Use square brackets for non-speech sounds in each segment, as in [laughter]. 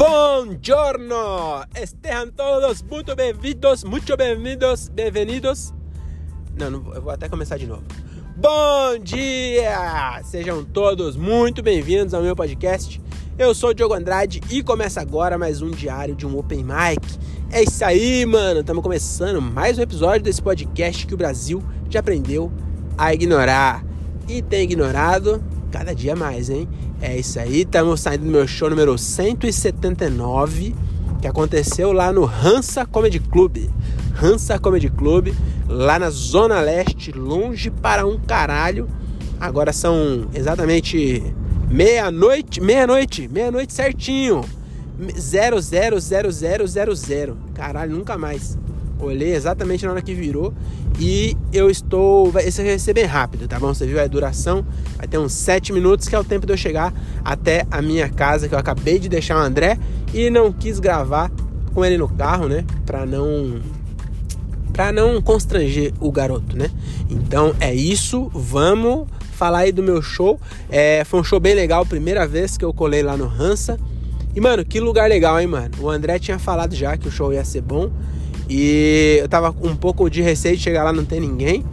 Buongiorno! Estejam todos muito bem-vindos, muito bem-vindos, bem-vindos. Não, não, eu vou até começar de novo. Bom dia! Sejam todos muito bem-vindos ao meu podcast. Eu sou o Diogo Andrade e começa agora mais um diário de um Open Mic. É isso aí, mano! Estamos começando mais um episódio desse podcast que o Brasil já aprendeu a ignorar. E tem ignorado cada dia mais, hein? É isso aí, estamos saindo do meu show número 179, que aconteceu lá no Hansa Comedy Club. Hansa Comedy Club, lá na Zona Leste, longe para um caralho. Agora são exatamente meia-noite, meia-noite, meia-noite certinho. 000000. Caralho, nunca mais. Olhei exatamente na hora que virou e eu estou. Esse vai ser bem rápido, tá bom? Você viu a duração? Vai ter uns 7 minutos, que é o tempo de eu chegar até a minha casa, que eu acabei de deixar o André e não quis gravar com ele no carro, né? Pra não. Pra não constranger o garoto, né? Então é isso, vamos falar aí do meu show. É, foi um show bem legal, primeira vez que eu colei lá no Hansa. E, mano, que lugar legal, hein, mano? O André tinha falado já que o show ia ser bom. E eu tava com um pouco de receio de chegar lá não ter ninguém.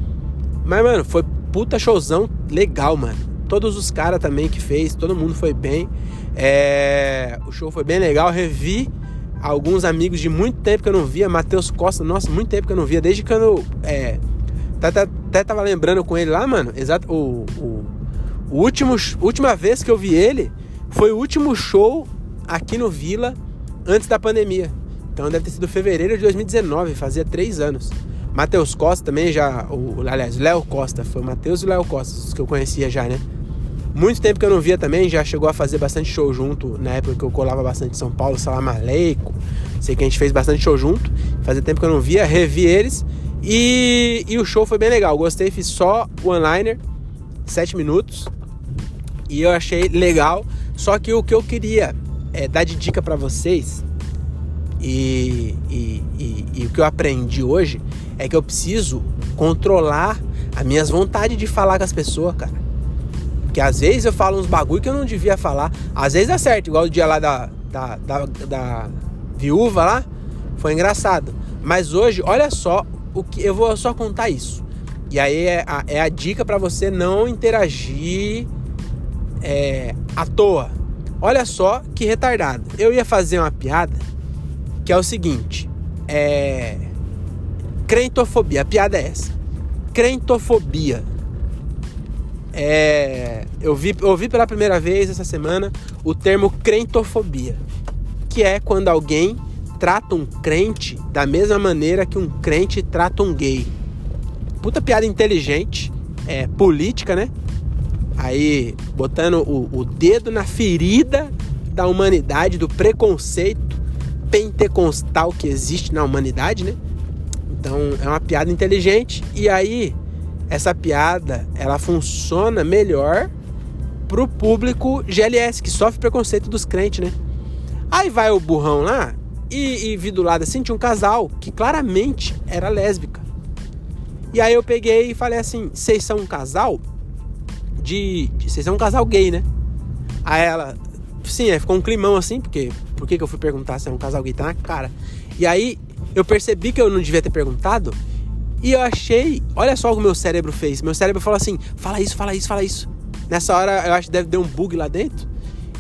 Mas, mano, foi puta showzão legal, mano. Todos os caras também que fez, todo mundo foi bem. É... O show foi bem legal. Revi alguns amigos de muito tempo que eu não via. Matheus Costa, nossa, muito tempo que eu não via. Desde eu. É... Até, até tava lembrando com ele lá, mano. Exato. O, o, o último, última vez que eu vi ele foi o último show aqui no Vila antes da pandemia. Então deve ter sido fevereiro de 2019, fazia três anos. Matheus Costa também já, o, aliás, Léo Costa, foi Matheus e Léo Costa, os que eu conhecia já, né? Muito tempo que eu não via também, já chegou a fazer bastante show junto, na época que eu colava bastante em São Paulo, Salam Aleico, sei que a gente fez bastante show junto, fazia tempo que eu não via, revi eles, e, e o show foi bem legal, gostei, fiz só o one-liner, sete minutos, e eu achei legal, só que o que eu queria é, dar de dica para vocês e, e, e, e, o que eu aprendi hoje é que eu preciso controlar as minhas vontades de falar com as pessoas, cara. Porque às vezes eu falo uns bagulho que eu não devia falar. Às vezes é certo, igual o dia lá da, da, da, da viúva lá. Foi engraçado. Mas hoje, olha só o que eu vou só contar isso. E aí é a, é a dica para você não interagir é, à toa. Olha só que retardado. Eu ia fazer uma piada que é o seguinte: é. Crentofobia, a piada é essa. Crentofobia. É, eu vi, eu ouvi pela primeira vez essa semana o termo crentofobia, que é quando alguém trata um crente da mesma maneira que um crente trata um gay. Puta piada inteligente, é política, né? Aí botando o, o dedo na ferida da humanidade, do preconceito pentecostal que existe na humanidade, né? Então é uma piada inteligente e aí essa piada ela funciona melhor pro público GLS que sofre preconceito dos crentes, né? Aí vai o burrão lá e, e vi do lado assim tinha um casal que claramente era lésbica. E aí eu peguei e falei assim: vocês são um casal de. Vocês são um casal gay, né? Aí ela, sim, é, ficou um climão assim, porque por que, eu fui perguntar se é um casal gay? Tá na cara. E aí eu percebi que eu não devia ter perguntado. E eu achei, olha só o que meu cérebro fez. Meu cérebro falou assim: fala isso, fala isso, fala isso. Nessa hora eu acho que deve ter um bug lá dentro.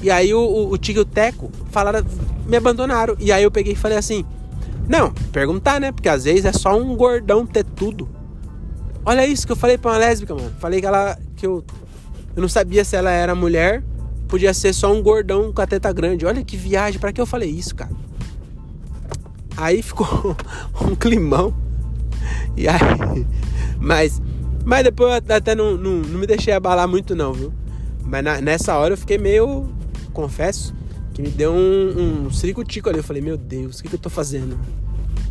E aí o, o, o Tico e o Teco falaram, me abandonaram. E aí eu peguei e falei assim: não, perguntar, né? Porque às vezes é só um gordão ter tudo. Olha isso que eu falei pra uma lésbica, mano. Falei que ela. que eu. Eu não sabia se ela era mulher podia ser só um gordão com a teta grande. Olha que viagem, para que eu falei isso, cara? Aí ficou [laughs] um climão. E aí. Mas. Mas depois eu até não, não, não me deixei abalar muito, não, viu? Mas na, nessa hora eu fiquei meio. Confesso que me deu um, um ciricutico ali. Eu falei, meu Deus, o que, que eu tô fazendo?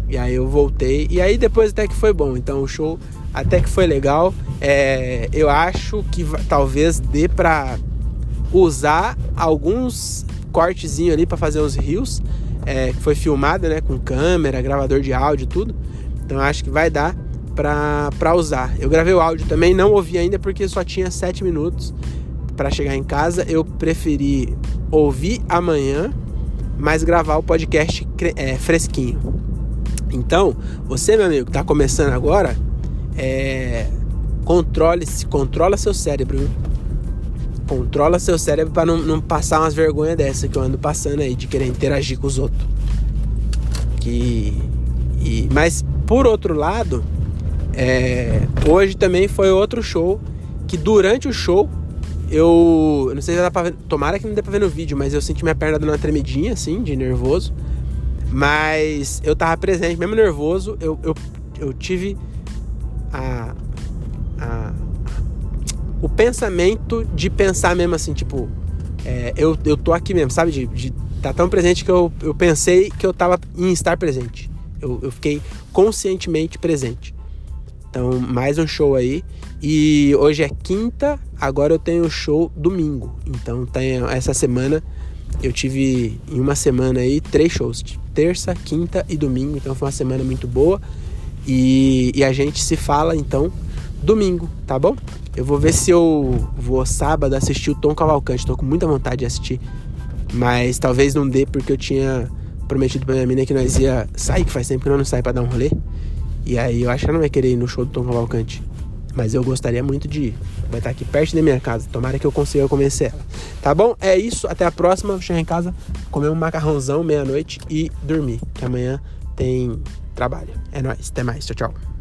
E aí eu voltei. E aí depois até que foi bom. Então o show até que foi legal. É, eu acho que talvez dê pra usar alguns cortezinhos ali para fazer uns rios, é, que foi filmado, né, com câmera, gravador de áudio, tudo. Então acho que vai dar para usar. Eu gravei o áudio também, não ouvi ainda porque só tinha 7 minutos para chegar em casa. Eu preferi ouvir amanhã mas gravar o podcast é, fresquinho. Então, você, meu amigo, que tá começando agora, é, controle-se, controla seu cérebro? Controla seu cérebro para não, não passar umas vergonhas dessa que eu ando passando aí, de querer interagir com os outros. Que, e, mas, por outro lado, é, hoje também foi outro show que durante o show eu. Não sei se dá pra ver. Tomara que não dê pra ver no vídeo, mas eu senti minha perna dando uma tremidinha, assim, de nervoso. Mas eu tava presente, mesmo nervoso, eu, eu, eu tive a, o pensamento de pensar mesmo assim, tipo, é, eu, eu tô aqui mesmo, sabe? De, de tá tão presente que eu, eu pensei que eu tava em estar presente. Eu, eu fiquei conscientemente presente. Então, mais um show aí. E hoje é quinta, agora eu tenho show domingo. Então, tem, essa semana eu tive em uma semana aí três shows: terça, quinta e domingo. Então, foi uma semana muito boa. E, e a gente se fala então domingo, tá bom? Eu vou ver se eu vou sábado assistir o Tom Cavalcante. Tô com muita vontade de assistir. Mas talvez não dê porque eu tinha prometido pra minha mina que nós ia sair, que faz tempo que nós não sai pra dar um rolê. E aí eu acho que ela não vai querer ir no show do Tom Cavalcante. Mas eu gostaria muito de ir. Vai estar aqui perto da minha casa. Tomara que eu consiga convencer ela. Tá bom? É isso. Até a próxima. Vou chegar em casa, comer um macarrãozão meia-noite e dormir. Que amanhã tem trabalho. É nóis. Até mais. Tchau, tchau.